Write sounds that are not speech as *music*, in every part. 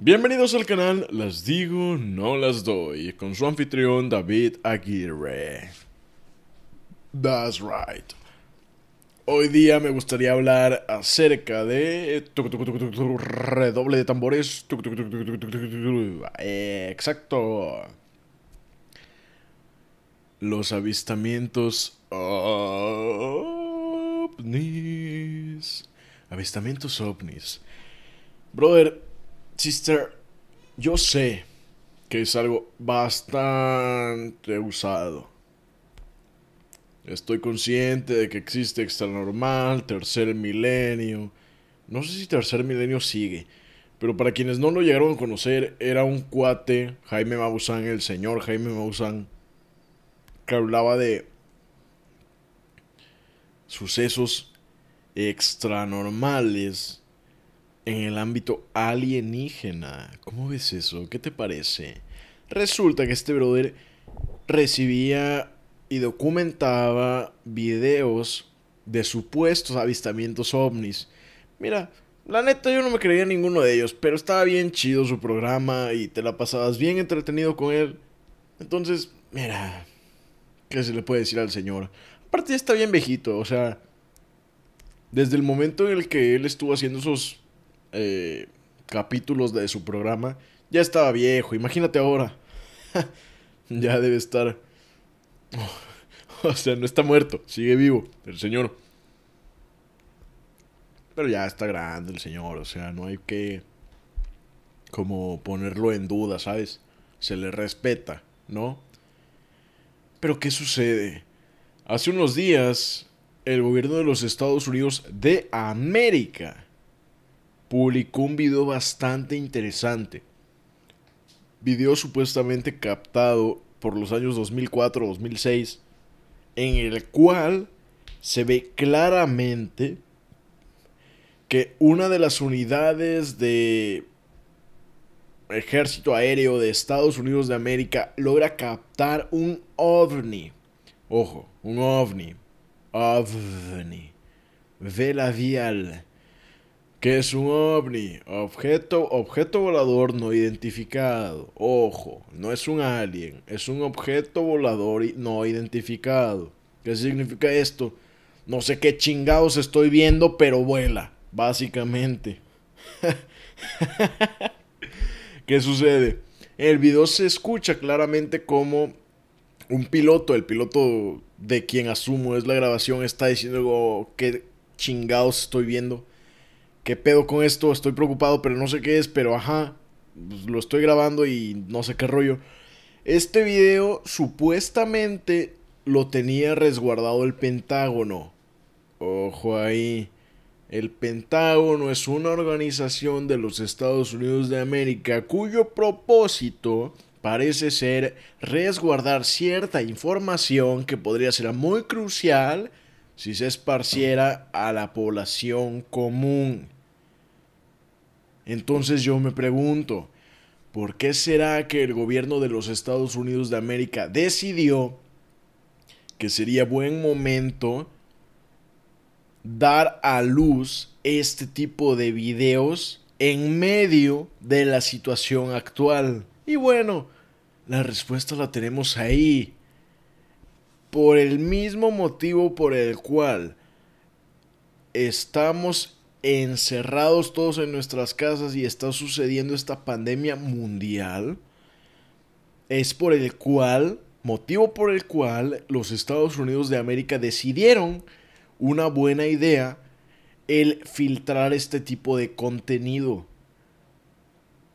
Bienvenidos al canal Las Digo, No Las Doy, con su anfitrión David Aguirre. That's right. Hoy día me gustaría hablar acerca de... Redoble de tambores. Exacto. Los avistamientos ovnis. Avistamientos ovnis. Brother, sister, yo sé que es algo bastante usado. Estoy consciente de que existe extranormal, tercer milenio. No sé si tercer milenio sigue. Pero para quienes no lo llegaron a conocer, era un cuate, Jaime Maussan, el señor Jaime Maussan, que hablaba de sucesos extranormales en el ámbito alienígena. ¿Cómo ves eso? ¿Qué te parece? Resulta que este brother recibía y documentaba videos de supuestos avistamientos ovnis. Mira, la neta yo no me creía ninguno de ellos, pero estaba bien chido su programa y te la pasabas bien entretenido con él. Entonces, mira, ¿qué se le puede decir al señor? Aparte ya está bien viejito, o sea, desde el momento en el que él estuvo haciendo esos eh, capítulos de su programa, ya estaba viejo, imagínate ahora. *laughs* ya debe estar... *laughs* o sea, no está muerto, sigue vivo el señor. Pero ya está grande el señor, o sea, no hay que como ponerlo en duda, ¿sabes? Se le respeta, ¿no? Pero ¿qué sucede? Hace unos días, el gobierno de los Estados Unidos de América publicó un video bastante interesante. Video supuestamente captado por los años 2004-2006, en el cual se ve claramente que una de las unidades de ejército aéreo de Estados Unidos de América logra captar un ovni. Ojo, un ovni. OVNI. Vela vial. ¿Qué es un ovni? Objeto, objeto volador no identificado. Ojo, no es un alien, es un objeto volador no identificado. ¿Qué significa esto? No sé qué chingados estoy viendo, pero vuela, básicamente. *laughs* ¿Qué sucede? el video se escucha claramente como un piloto, el piloto de quien asumo es la grabación, está diciendo qué chingados estoy viendo ¿qué pedo con esto? Estoy preocupado, pero no sé qué es, pero ajá, pues, lo estoy grabando y no sé qué rollo. Este video supuestamente lo tenía resguardado el Pentágono. Ojo ahí. El Pentágono es una organización de los Estados Unidos de América cuyo propósito parece ser resguardar cierta información que podría ser muy crucial si se esparciera a la población común. Entonces yo me pregunto, ¿por qué será que el gobierno de los Estados Unidos de América decidió que sería buen momento dar a luz este tipo de videos en medio de la situación actual? Y bueno, la respuesta la tenemos ahí. Por el mismo motivo por el cual estamos encerrados todos en nuestras casas y está sucediendo esta pandemia mundial, es por el cual, motivo por el cual los Estados Unidos de América decidieron una buena idea el filtrar este tipo de contenido.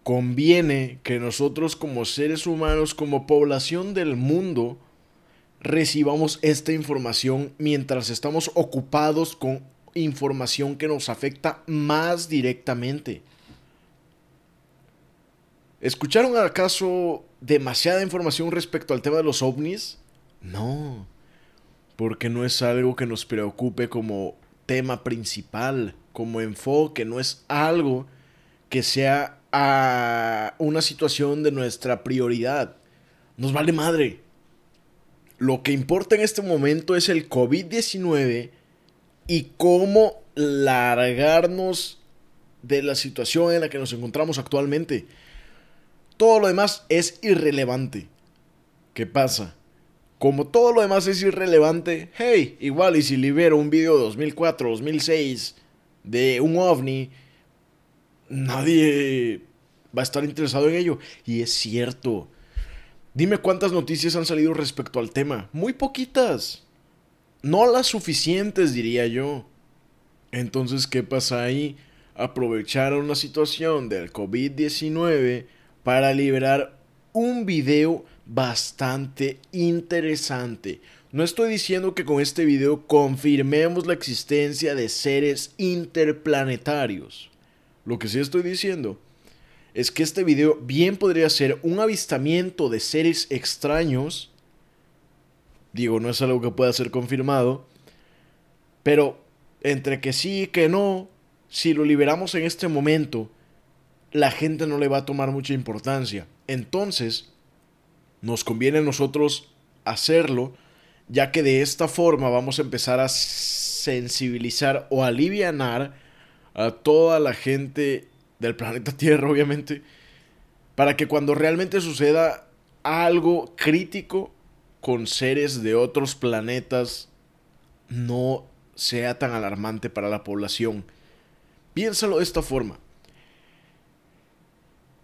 Conviene que nosotros como seres humanos, como población del mundo, recibamos esta información mientras estamos ocupados con información que nos afecta más directamente. ¿Escucharon acaso demasiada información respecto al tema de los ovnis? No, porque no es algo que nos preocupe como tema principal, como enfoque, no es algo que sea a una situación de nuestra prioridad. Nos vale madre. Lo que importa en este momento es el COVID-19 y cómo largarnos de la situación en la que nos encontramos actualmente. Todo lo demás es irrelevante. ¿Qué pasa? Como todo lo demás es irrelevante, hey, igual y si libero un video de 2004, 2006 de un ovni, nadie va a estar interesado en ello. Y es cierto. Dime cuántas noticias han salido respecto al tema. Muy poquitas. No las suficientes, diría yo. Entonces, ¿qué pasa ahí? Aprovecharon la situación del COVID-19 para liberar un video bastante interesante. No estoy diciendo que con este video confirmemos la existencia de seres interplanetarios. Lo que sí estoy diciendo es que este video bien podría ser un avistamiento de seres extraños. Digo, no es algo que pueda ser confirmado. Pero entre que sí y que no, si lo liberamos en este momento, la gente no le va a tomar mucha importancia. Entonces, nos conviene a nosotros hacerlo, ya que de esta forma vamos a empezar a sensibilizar o alivianar a toda la gente del planeta *laughs* Tierra, obviamente, para que cuando realmente suceda algo crítico con seres de otros planetas, no sea tan alarmante para la población. Piénsalo de esta forma.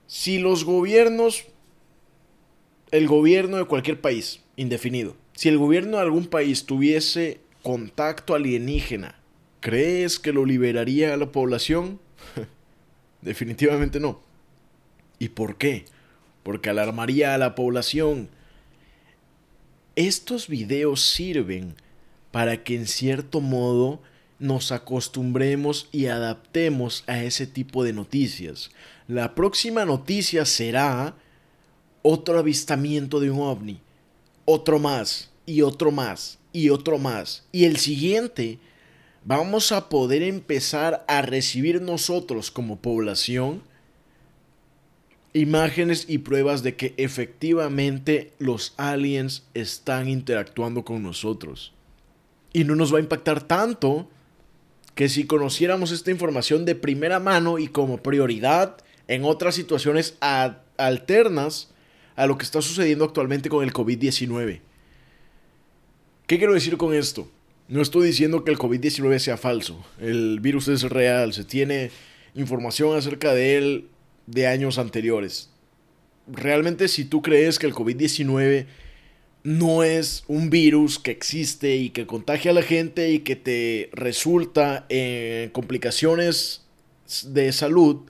Si los gobiernos, el gobierno de cualquier país, indefinido, si el gobierno de algún país tuviese contacto alienígena, ¿crees que lo liberaría a la población? *laughs* Definitivamente no. ¿Y por qué? Porque alarmaría a la población. Estos videos sirven para que en cierto modo nos acostumbremos y adaptemos a ese tipo de noticias. La próxima noticia será otro avistamiento de un ovni, otro más y otro más y otro más. Y el siguiente vamos a poder empezar a recibir nosotros como población imágenes y pruebas de que efectivamente los aliens están interactuando con nosotros. Y no nos va a impactar tanto que si conociéramos esta información de primera mano y como prioridad en otras situaciones alternas a lo que está sucediendo actualmente con el COVID-19. ¿Qué quiero decir con esto? No estoy diciendo que el COVID-19 sea falso. El virus es real. Se tiene información acerca de él de años anteriores. Realmente si tú crees que el COVID-19 no es un virus que existe y que contagia a la gente y que te resulta en complicaciones de salud,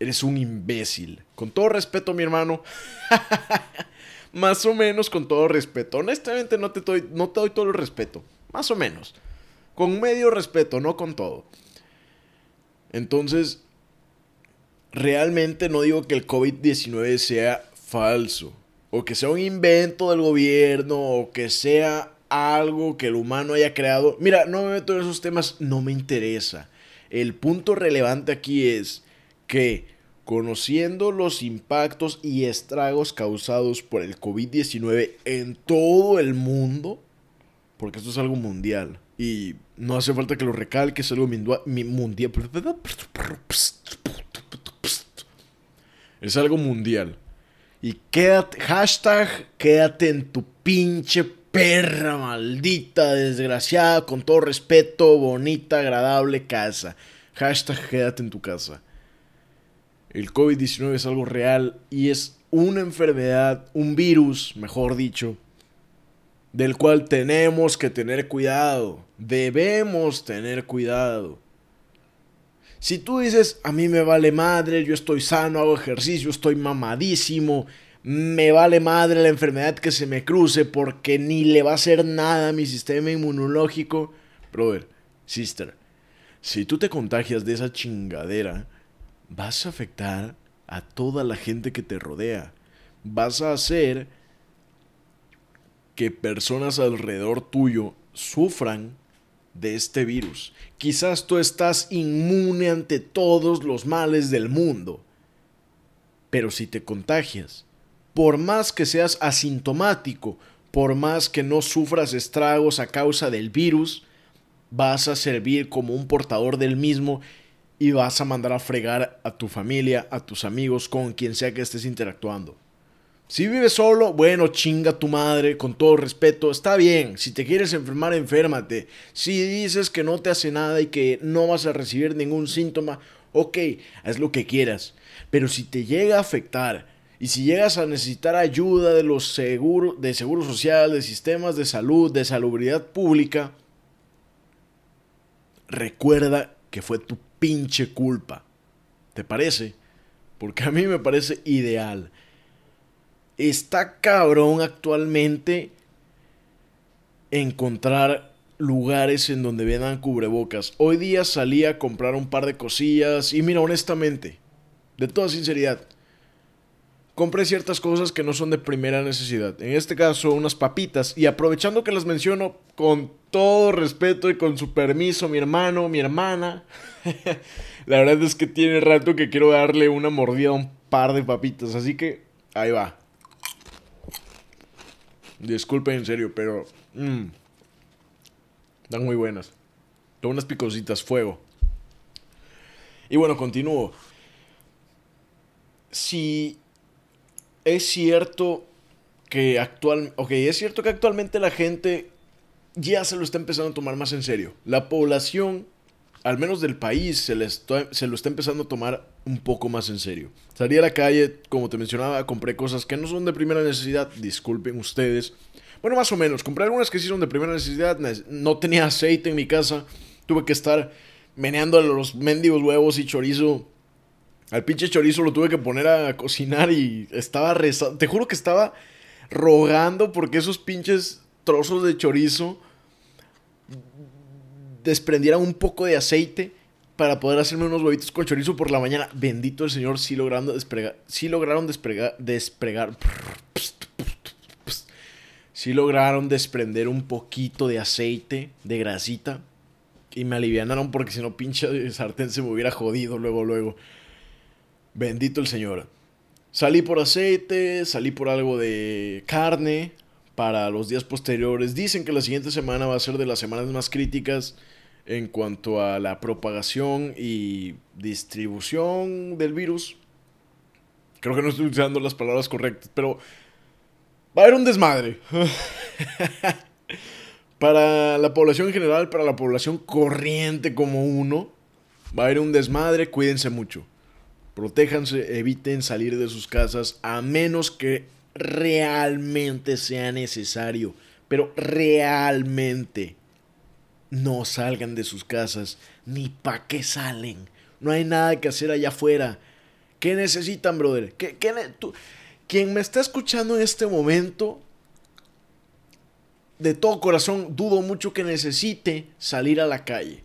eres un imbécil. Con todo respeto, mi hermano. *laughs* Más o menos con todo respeto. Honestamente no te, doy, no te doy todo el respeto. Más o menos. Con medio respeto, no con todo. Entonces, realmente no digo que el COVID-19 sea falso. O que sea un invento del gobierno. O que sea algo que el humano haya creado. Mira, no me meto en esos temas. No me interesa. El punto relevante aquí es que conociendo los impactos y estragos causados por el COVID-19 en todo el mundo, porque esto es algo mundial. Y no hace falta que lo recalque, es algo mundial. Es algo mundial. Y quédate, hashtag, quédate en tu pinche perra maldita, desgraciada, con todo respeto, bonita, agradable casa. Hashtag, quédate en tu casa. El COVID-19 es algo real y es una enfermedad, un virus, mejor dicho, del cual tenemos que tener cuidado. Debemos tener cuidado. Si tú dices, a mí me vale madre, yo estoy sano, hago ejercicio, estoy mamadísimo, me vale madre la enfermedad que se me cruce porque ni le va a hacer nada a mi sistema inmunológico. Brother, sister, si tú te contagias de esa chingadera, vas a afectar a toda la gente que te rodea. Vas a hacer que personas alrededor tuyo sufran de este virus. Quizás tú estás inmune ante todos los males del mundo. Pero si te contagias, por más que seas asintomático, por más que no sufras estragos a causa del virus, vas a servir como un portador del mismo y vas a mandar a fregar a tu familia, a tus amigos, con quien sea que estés interactuando. Si vives solo, bueno, chinga tu madre, con todo respeto, está bien. Si te quieres enfermar, enférmate. Si dices que no te hace nada y que no vas a recibir ningún síntoma, ok, haz lo que quieras. Pero si te llega a afectar y si llegas a necesitar ayuda de los seguros, de seguro social, de sistemas de salud, de salubridad pública, recuerda que fue tu pinche culpa. ¿Te parece? Porque a mí me parece ideal. Está cabrón actualmente encontrar lugares en donde vendan cubrebocas. Hoy día salí a comprar un par de cosillas y mira, honestamente, de toda sinceridad, compré ciertas cosas que no son de primera necesidad. En este caso, unas papitas. Y aprovechando que las menciono con todo respeto y con su permiso, mi hermano, mi hermana. *laughs* La verdad es que tiene rato que quiero darle una mordida a un par de papitas. Así que ahí va. Disculpen en serio, pero... Mmm, están muy buenas. Son unas picositas, fuego. Y bueno, continúo. Si es cierto que actual, ok, es cierto que actualmente la gente ya se lo está empezando a tomar más en serio. La población, al menos del país, se, se lo está empezando a tomar un poco más en serio. Salí a la calle, como te mencionaba, compré cosas que no son de primera necesidad, disculpen ustedes. Bueno, más o menos, compré algunas que sí son de primera necesidad, no tenía aceite en mi casa, tuve que estar meneando los mendigos huevos y chorizo. Al pinche chorizo lo tuve que poner a cocinar y estaba rezando. Te juro que estaba rogando porque esos pinches trozos de chorizo desprendieran un poco de aceite para poder hacerme unos huevitos con chorizo por la mañana. Bendito el Señor, sí lograron despregar. Sí lograron despregar. despregar sí lograron desprender un poquito de aceite, de grasita. Y me alivianaron porque si no, pinche sartén se me hubiera jodido luego, luego. Bendito el Señor. Salí por aceite, salí por algo de carne para los días posteriores. Dicen que la siguiente semana va a ser de las semanas más críticas en cuanto a la propagación y distribución del virus. Creo que no estoy usando las palabras correctas, pero va a haber un desmadre. *laughs* para la población en general, para la población corriente como uno, va a haber un desmadre, cuídense mucho. Protéjanse, eviten salir de sus casas a menos que realmente sea necesario. Pero realmente no salgan de sus casas, ni pa' qué salen. No hay nada que hacer allá afuera. ¿Qué necesitan, brother? ¿Qué, tú? Quien me está escuchando en este momento, de todo corazón, dudo mucho que necesite salir a la calle.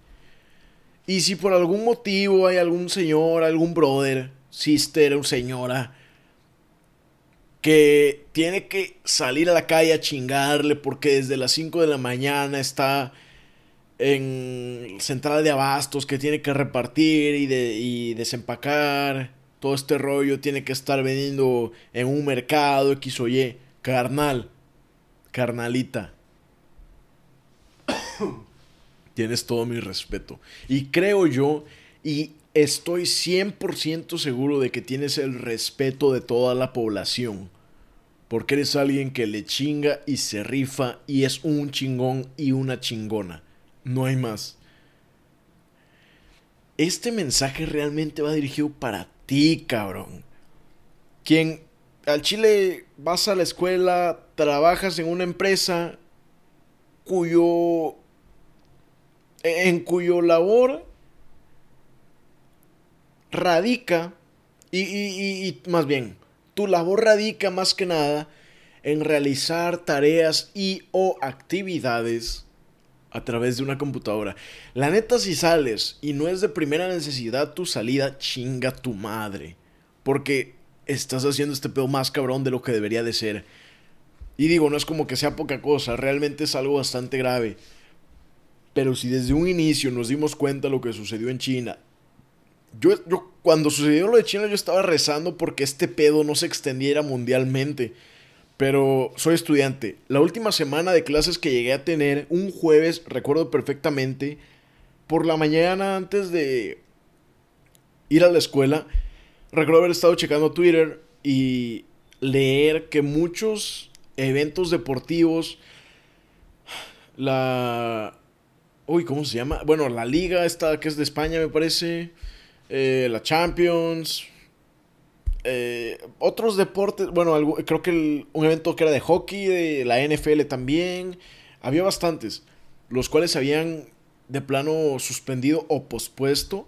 Y si por algún motivo hay algún señor, algún brother, sister o señora que tiene que salir a la calle a chingarle porque desde las 5 de la mañana está en central de abastos que tiene que repartir y, de, desempacar. Todo este rollo tiene que estar vendiendo en un mercado X o Y. Carnal, carnalita. *coughs* Tienes todo mi respeto. Y creo yo, y estoy 100% seguro de que tienes el respeto de toda la población. Porque eres alguien que le chinga y se rifa y es un chingón y una chingona. No hay más. Este mensaje realmente va dirigido para ti, cabrón. Quien al Chile vas a la escuela, trabajas en una empresa cuyo en cuyo labor radica y, y, más bien tu labor radica más que nada en realizar tareas y o actividades a través de una computadora. La neta, si sales y no es de primera necesidad tu salida, chinga tu madre. Porque estás haciendo este pedo más cabrón de lo que debería de ser. Y digo, no es como que sea poca cosa, realmente es algo bastante grave. Pero si desde un inicio nos dimos cuenta de lo que sucedió en China, yo, yo cuando sucedió lo de China yo estaba rezando porque este pedo no se extendiera mundialmente. Pero soy estudiante. La última semana de clases que llegué a tener, un jueves, recuerdo perfectamente, por la mañana antes de, ir a la escuela, recuerdo haber estado checando Twitter y leer que muchos eventos deportivos, la... Uy, ¿cómo se llama? Bueno, la liga esta que es de España, me parece. Eh, la Champions. Eh, otros deportes. Bueno, creo que un evento que era de hockey, de la NFL también. Había bastantes. Los cuales habían de plano suspendido o pospuesto.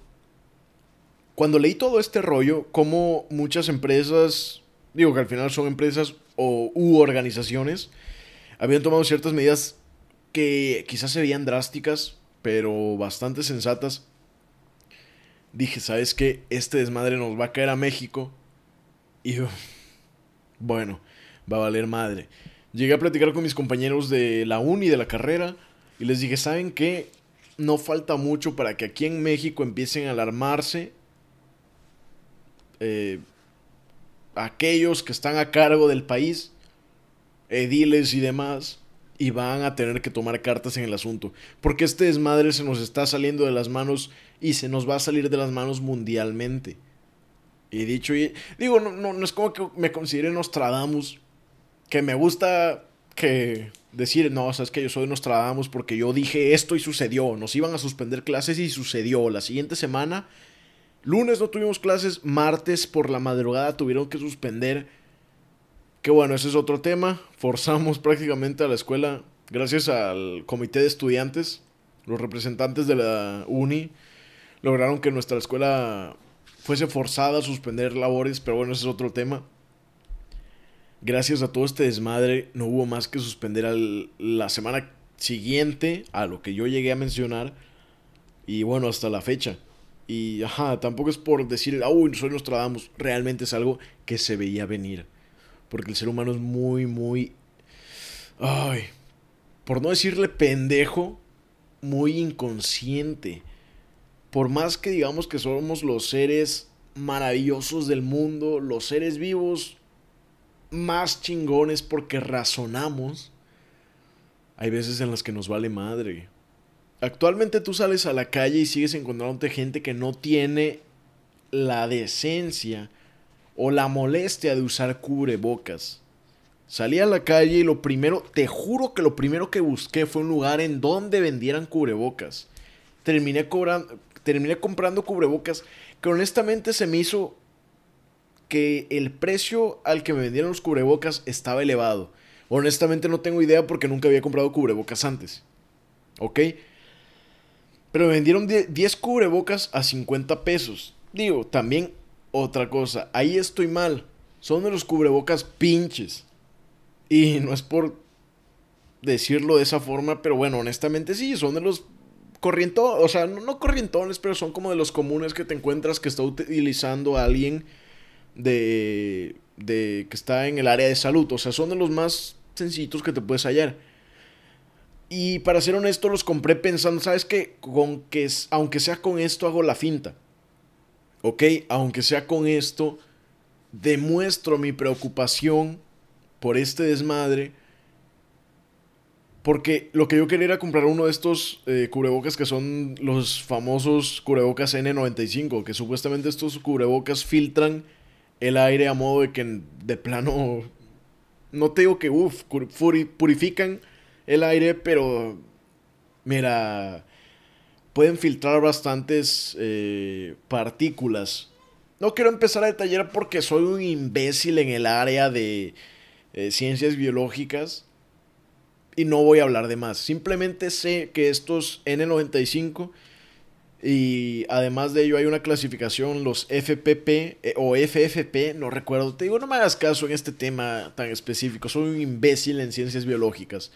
Cuando leí todo este rollo, como muchas empresas, digo que al final son empresas o u organizaciones, habían tomado ciertas medidas que quizás se veían drásticas, pero bastante sensatas. Dije, ¿sabes qué? Este desmadre nos va a caer a México. Y bueno, va a valer madre. Llegué a platicar con mis compañeros de la uni, de la carrera, y les dije, ¿saben qué? No falta mucho para que aquí en México empiecen a alarmarse eh, aquellos que están a cargo del país, ediles y demás, y van a tener que tomar cartas en el asunto. Porque este desmadre se nos está saliendo de las manos y se nos va a salir de las manos mundialmente. Y dicho y digo, no, no, no es como que me considere Nostradamus, que me gusta que decir, no, sabes que yo soy Nostradamus porque yo dije esto y sucedió, nos iban a suspender clases y sucedió. La siguiente semana, lunes no tuvimos clases, martes por la madrugada tuvieron que suspender que bueno, ese es otro tema. Forzamos *laughs* prácticamente a la escuela, gracias al comité de estudiantes, los representantes de la uni, lograron que nuestra escuela fuese forzada a suspender labores, pero bueno, ese es otro tema. Gracias a todo este desmadre, no hubo más que suspender la semana siguiente a lo que yo llegué a mencionar. Y bueno, hasta la fecha. Y ajá, tampoco es por decir, uy, soy Nostradamus. Realmente es algo que se veía venir. Porque el ser humano es muy, muy... Ay, por no decirle pendejo, muy inconsciente. Por más que digamos que somos los seres maravillosos del mundo, los seres vivos más chingones porque razonamos, hay veces en las que nos vale madre. Actualmente tú sales a la calle y sigues encontrándote gente que no tiene la decencia o la molestia de usar cubrebocas. Salí a la calle y lo primero, te juro que lo primero que busqué fue un lugar en donde vendieran cubrebocas. Terminé, cobrando, terminé comprando cubrebocas que honestamente se me hizo que el precio al que me vendieron los cubrebocas estaba elevado. Honestamente no tengo idea porque nunca había comprado cubrebocas antes. ¿Ok? Pero me vendieron 10 cubrebocas a 50 pesos. Digo, también otra cosa, ahí estoy mal. Son de los cubrebocas pinches. Y no es por decirlo de esa forma, pero bueno, honestamente sí, son de los corrientones, o sea, no, corrientones, pero son como de los comunes que te encuentras que está utilizando alguien de, de que está en el área de salud. O sea, son de los más sencillitos que te puedes hallar. Y para ser honesto, los compré pensando, ¿sabes qué? Con que, aunque sea con esto, hago la finta. ¿ok? Aunque sea con esto, demuestro mi preocupación por este desmadre. Porque lo que yo quería era comprar uno de estos eh, cubrebocas que son los famosos cubrebocas N95, que supuestamente estos cubrebocas filtran el aire a modo de que de plano, no te digo que, uff, purifican el aire, pero mira, pueden filtrar bastantes eh, partículas. No quiero empezar a detallar porque soy un imbécil en el área de eh, ciencias biológicas y no voy a hablar de más. Simplemente sé que estos N95 y además de ello hay una clasificación, los FPP eh, o FFP, no recuerdo. Te digo, no me hagas caso en este tema tan específico. Soy un imbécil en ciencias biológicas.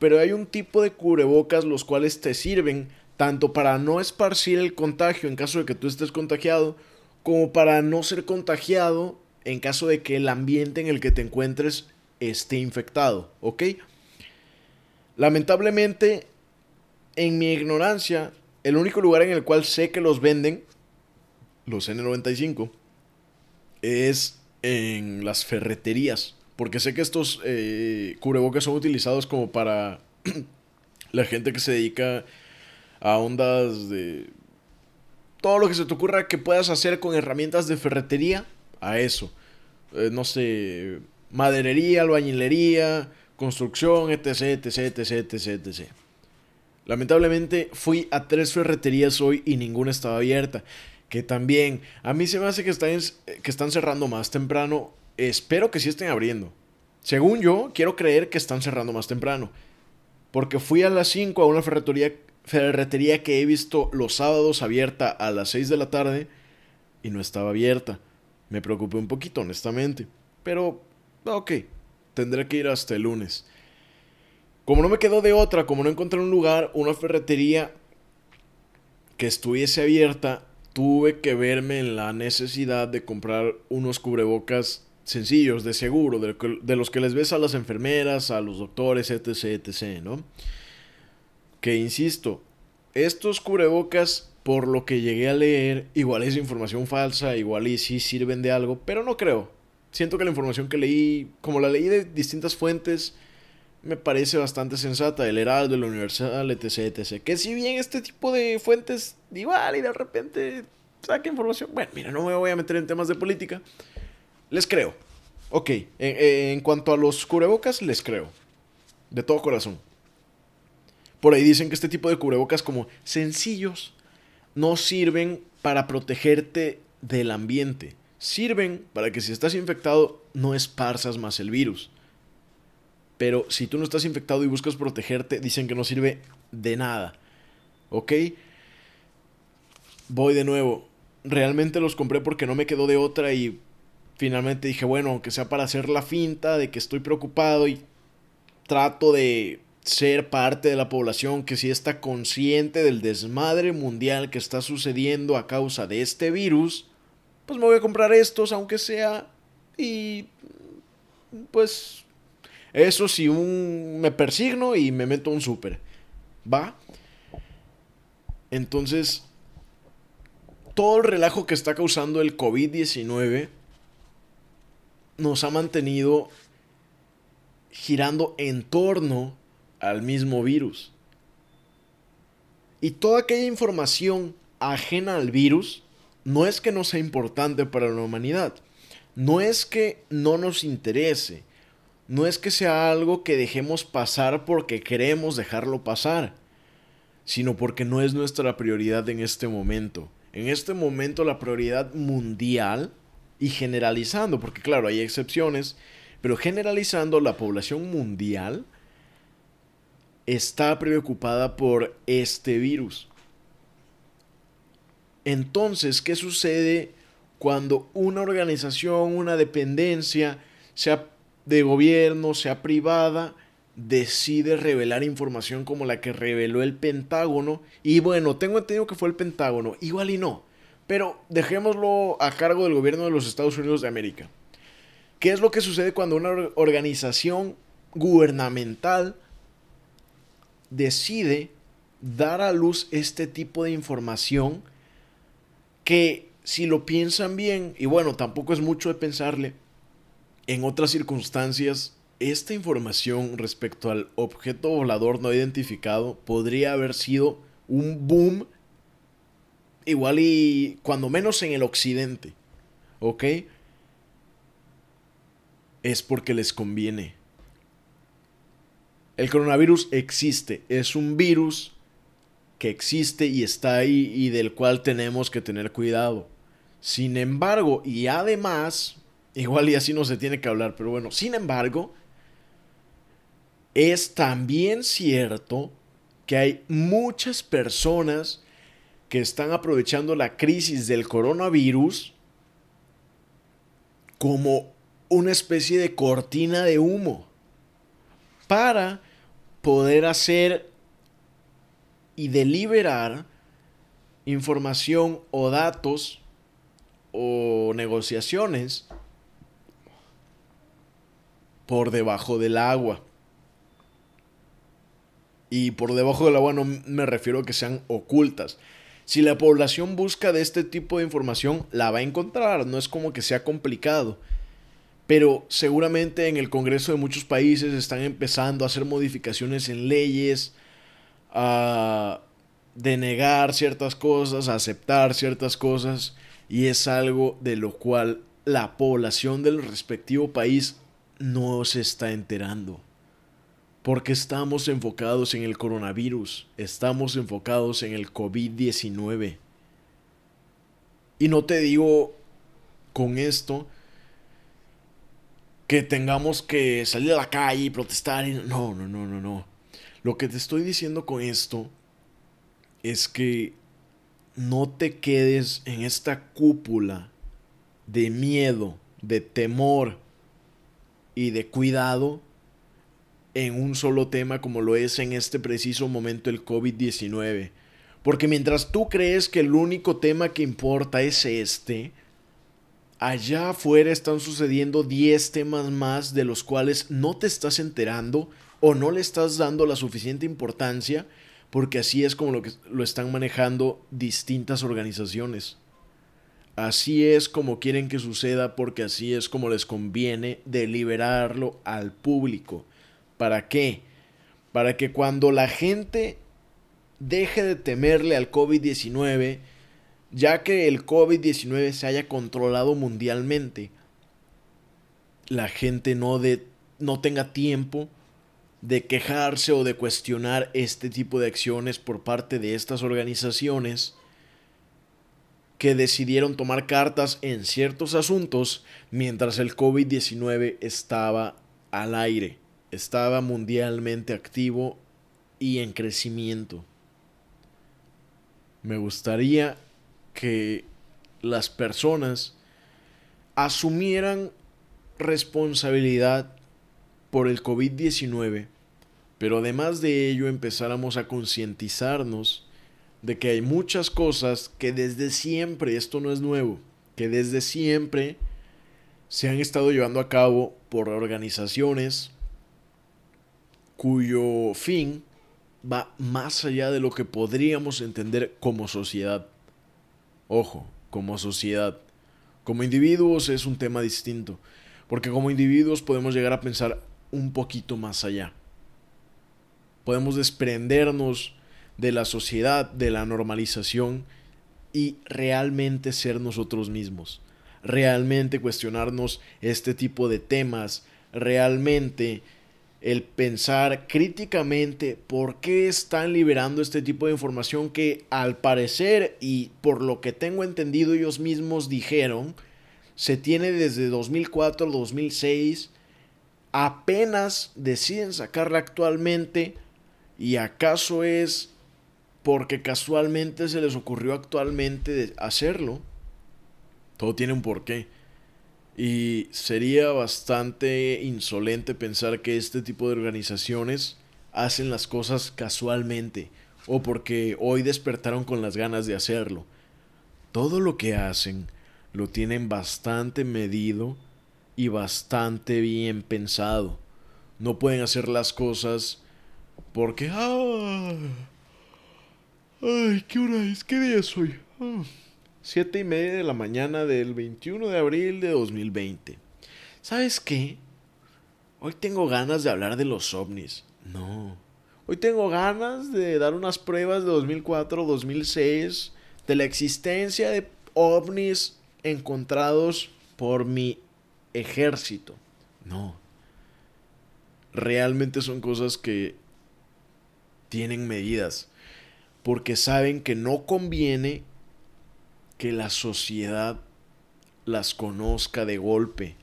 Pero hay un tipo de cubrebocas los cuales te sirven tanto para no esparcir el contagio en caso de que tú estés contagiado, como para no ser contagiado en caso de que el ambiente en el que te encuentres esté infectado, ¿ok? Lamentablemente, en mi ignorancia, el único lugar en el cual sé que los venden, los N95, es en las ferreterías. Porque sé que estos eh, cubrebocas son utilizados como para *clears throat* la gente que se dedica a ondas de todo lo que se te ocurra que puedas hacer con herramientas de ferretería, a eso. Eh, no sé, maderería, albañilería, construcción, etc, etc, etc, etc. Lamentablemente fui a tres ferreterías hoy y ninguna estaba abierta. Que también, a mí se me hace que están, que están cerrando más temprano. Espero que sí estén abriendo. Según yo, quiero creer que están cerrando más temprano. Porque fui a las 5 a una ferretería, ferretería que he visto los sábados abierta a las 6 de la tarde y no estaba abierta. Me preocupé un poquito, honestamente. Pero, ok, tendré que ir hasta el lunes. Como no me quedó de otra, como no encontré un lugar, una ferretería que estuviese abierta, tuve que verme en la necesidad de comprar unos cubrebocas sencillos, de seguro, de, los que les ves a las enfermeras, a los doctores, etc, etc, ¿no? Que insisto, estos cubrebocas, por lo que llegué a leer, igual es información falsa, igual y sí sirven de algo, pero no creo. Siento que la información que leí, como la leí de distintas fuentes, me parece bastante sensata. El Heraldo, la Universal, etc, etc. Que si bien este tipo de fuentes igual y de repente saca información. Bueno, mira, no me voy a meter en temas de política. Les creo. Ok, en, cuanto a los cubrebocas, les creo. De todo corazón. Por ahí dicen que este tipo de cubrebocas como sencillos no sirven para protegerte del ambiente. Sirven para que si estás infectado no esparzas más el virus. Pero si tú no estás infectado y buscas protegerte, dicen que no sirve de nada. ¿Ok? Voy de nuevo. Realmente los compré porque no me quedó de otra y finalmente dije, bueno, aunque sea para hacer la finta de que estoy preocupado y trato de ser parte de la población que sí está consciente del desmadre mundial que está sucediendo a causa de este virus, pues me voy a comprar estos, aunque sea, y pues eso si un me persigno y me meto un súper. ¿Va? Entonces, todo el relajo que está causando el COVID-19 nos ha mantenido girando en torno al mismo virus. Y toda aquella información ajena al virus no es que no sea importante para la humanidad, no es que no nos interese, no es que sea algo que dejemos pasar porque queremos dejarlo pasar, sino porque no es nuestra prioridad en este momento. En este momento la prioridad mundial y generalizando, porque claro, hay excepciones, pero generalizando la población mundial está preocupada por este virus. Entonces, ¿qué sucede cuando una organización, una dependencia, sea de gobierno, sea privada, decide revelar información como la que reveló el Pentágono. Y bueno, tengo entendido que fue el Pentágono, igual y no. Pero dejémoslo a cargo del gobierno de los Estados Unidos de América. ¿Qué es lo que sucede cuando una organización gubernamental decide dar a luz este tipo de información que si lo piensan bien, y bueno, tampoco es mucho de pensarle, en otras circunstancias, esta información respecto al objeto volador no identificado podría haber sido un boom igual y cuando menos en el occidente, ¿ok? Es porque les conviene. El coronavirus existe, es un virus que existe y está ahí y del cual tenemos que tener cuidado. Sin embargo, y además, Igual y así no se tiene que hablar, pero bueno, sin embargo, es también cierto que hay muchas personas que están aprovechando la crisis del coronavirus como una especie de cortina de humo para poder hacer y deliberar información o datos o negociaciones por debajo del agua. Y por debajo del agua no me refiero a que sean ocultas. Si la población busca de este tipo de información, la va a encontrar. No es como que sea complicado. Pero seguramente en el Congreso de muchos países están empezando a hacer modificaciones en leyes, a de negar ciertas cosas, aceptar ciertas cosas, y es algo de lo cual la población del respectivo país no se está enterando. Porque estamos enfocados en el coronavirus, estamos enfocados en el COVID-19. Y no te digo con esto que tengamos que salir a la calle y protestar. No, no, no, no, no. Lo que te estoy diciendo con esto es que no te quedes en esta cúpula de miedo, de temor y de cuidado en un solo tema como lo es en este preciso momento el COVID-19. Porque mientras tú crees que el único tema que importa es este, allá afuera están sucediendo 10 temas más de los cuales no te estás enterando o no le estás dando la suficiente importancia porque así es como lo, están manejando distintas organizaciones. Así es como quieren que suceda porque así es como les conviene deliberarlo al público. ¿Para qué? Para que cuando la gente deje de temerle al COVID-19, ya que el COVID-19 se haya controlado mundialmente, la gente no, de, no tenga tiempo de quejarse o de cuestionar este tipo de acciones por parte de estas organizaciones que decidieron tomar cartas en ciertos asuntos mientras el COVID-19 estaba al aire, estaba mundialmente activo y en crecimiento. Me gustaría que las personas asumieran responsabilidad por el COVID-19, pero además de ello empezáramos a concientizarnos de que hay muchas cosas que desde siempre, esto no es nuevo, que desde siempre se han estado llevando a cabo por organizaciones cuyo fin va más allá de lo que podríamos entender como sociedad. Ojo, como sociedad. Como individuos es un tema distinto, porque como individuos podemos llegar a pensar un poquito más allá. Podemos desprendernos de la sociedad, de la normalización y realmente ser nosotros mismos. Realmente cuestionarnos este tipo de temas, realmente el pensar críticamente por qué están liberando este tipo de información que al parecer y por lo que tengo entendido ellos mismos dijeron, se tiene desde 2004 2006 apenas deciden sacarla actualmente y acaso es porque casualmente se les ocurrió actualmente hacerlo. Todo tiene un porqué. Y sería bastante insolente pensar que este tipo de organizaciones hacen las cosas casualmente o porque hoy despertaron con las ganas de hacerlo. Todo lo que hacen lo tienen bastante medido y bastante bien pensado. No pueden hacer las cosas porque... ¡Ah! ¡Ay, qué hora es! ¿Qué día es hoy? Ah, siete y media de la mañana del 21 de abril de 2020. ¿Sabes qué? Hoy tengo ganas de hablar de los ovnis. No. Hoy tengo ganas de dar unas pruebas de 2004, 2006 de la existencia de ovnis encontrados por mi ejército. No. Realmente son cosas que tienen medidas. Porque saben que no conviene que la sociedad las conozca de golpe.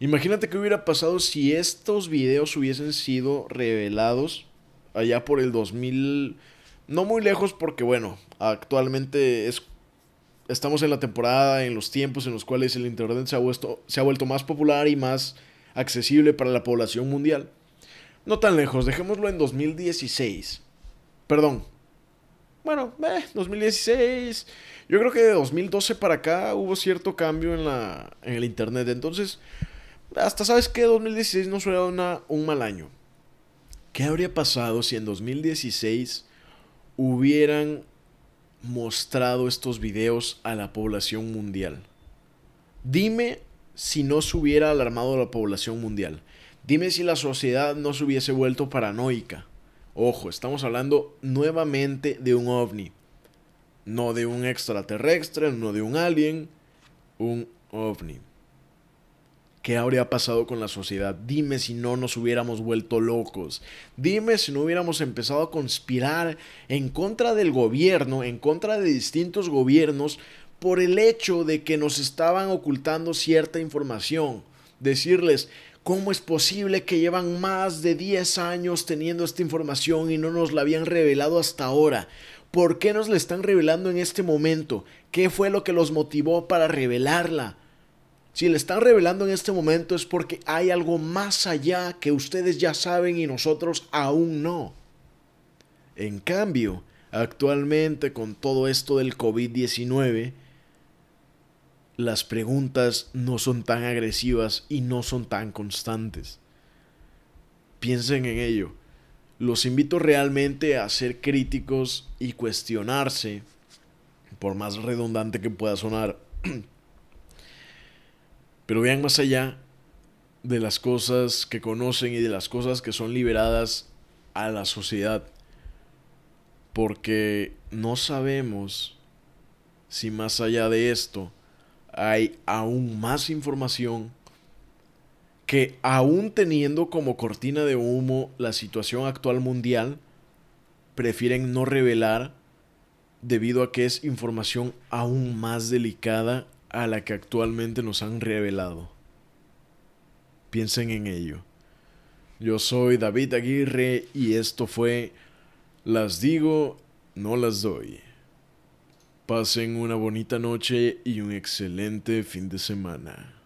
Imagínate qué hubiera pasado si estos videos hubiesen sido revelados allá por el 2000. No muy lejos porque bueno, actualmente es estamos en la temporada, en los tiempos en los cuales el Internet se ha, vuelto, se ha vuelto más popular y más accesible para la población mundial. No tan lejos, dejémoslo en 2016. Perdón. Bueno, eh, 2016. Yo creo que de 2012 para acá hubo cierto cambio en, la, en el Internet. Entonces, hasta sabes que 2016 no suena un mal año. ¿Qué habría pasado si en 2016 hubieran mostrado estos videos a la población mundial. Dime si no se hubiera alarmado la población mundial. Dime si la sociedad no se hubiese vuelto paranoica Ojo, estamos hablando nuevamente de un ovni. No de un extraterrestre, no de un alien, un ovni. ¿Qué habría pasado con la sociedad? Dime si no nos hubiéramos vuelto locos. Dime si no hubiéramos empezado a conspirar en contra del gobierno, en contra de distintos gobiernos, por el hecho de que nos estaban ocultando cierta información. Decirles, ¿cómo es posible que llevan más de 10 años teniendo esta información y no nos la habían revelado hasta ahora? ¿Por qué nos la están revelando en este momento? ¿Qué fue lo que los motivó para revelarla? Si le están revelando en este momento es porque hay algo más allá que ustedes ya saben y nosotros aún no. En cambio, actualmente con todo esto del COVID-19, las preguntas no son tan agresivas y no son tan constantes. Piensen en ello. Los invito realmente a ser críticos y cuestionarse, por más redundante que pueda sonar, *clears throat* pero vean más allá de las cosas que conocen y de las cosas que son liberadas a la sociedad. Porque no sabemos si más allá de esto hay aún más información que aún teniendo como cortina de humo la situación actual mundial, prefieren no revelar debido a que es información aún más delicada a la que actualmente nos han revelado. Piensen en ello. Yo soy David Aguirre y esto fue Las digo, no las doy. Pasen una bonita noche y un excelente fin de semana.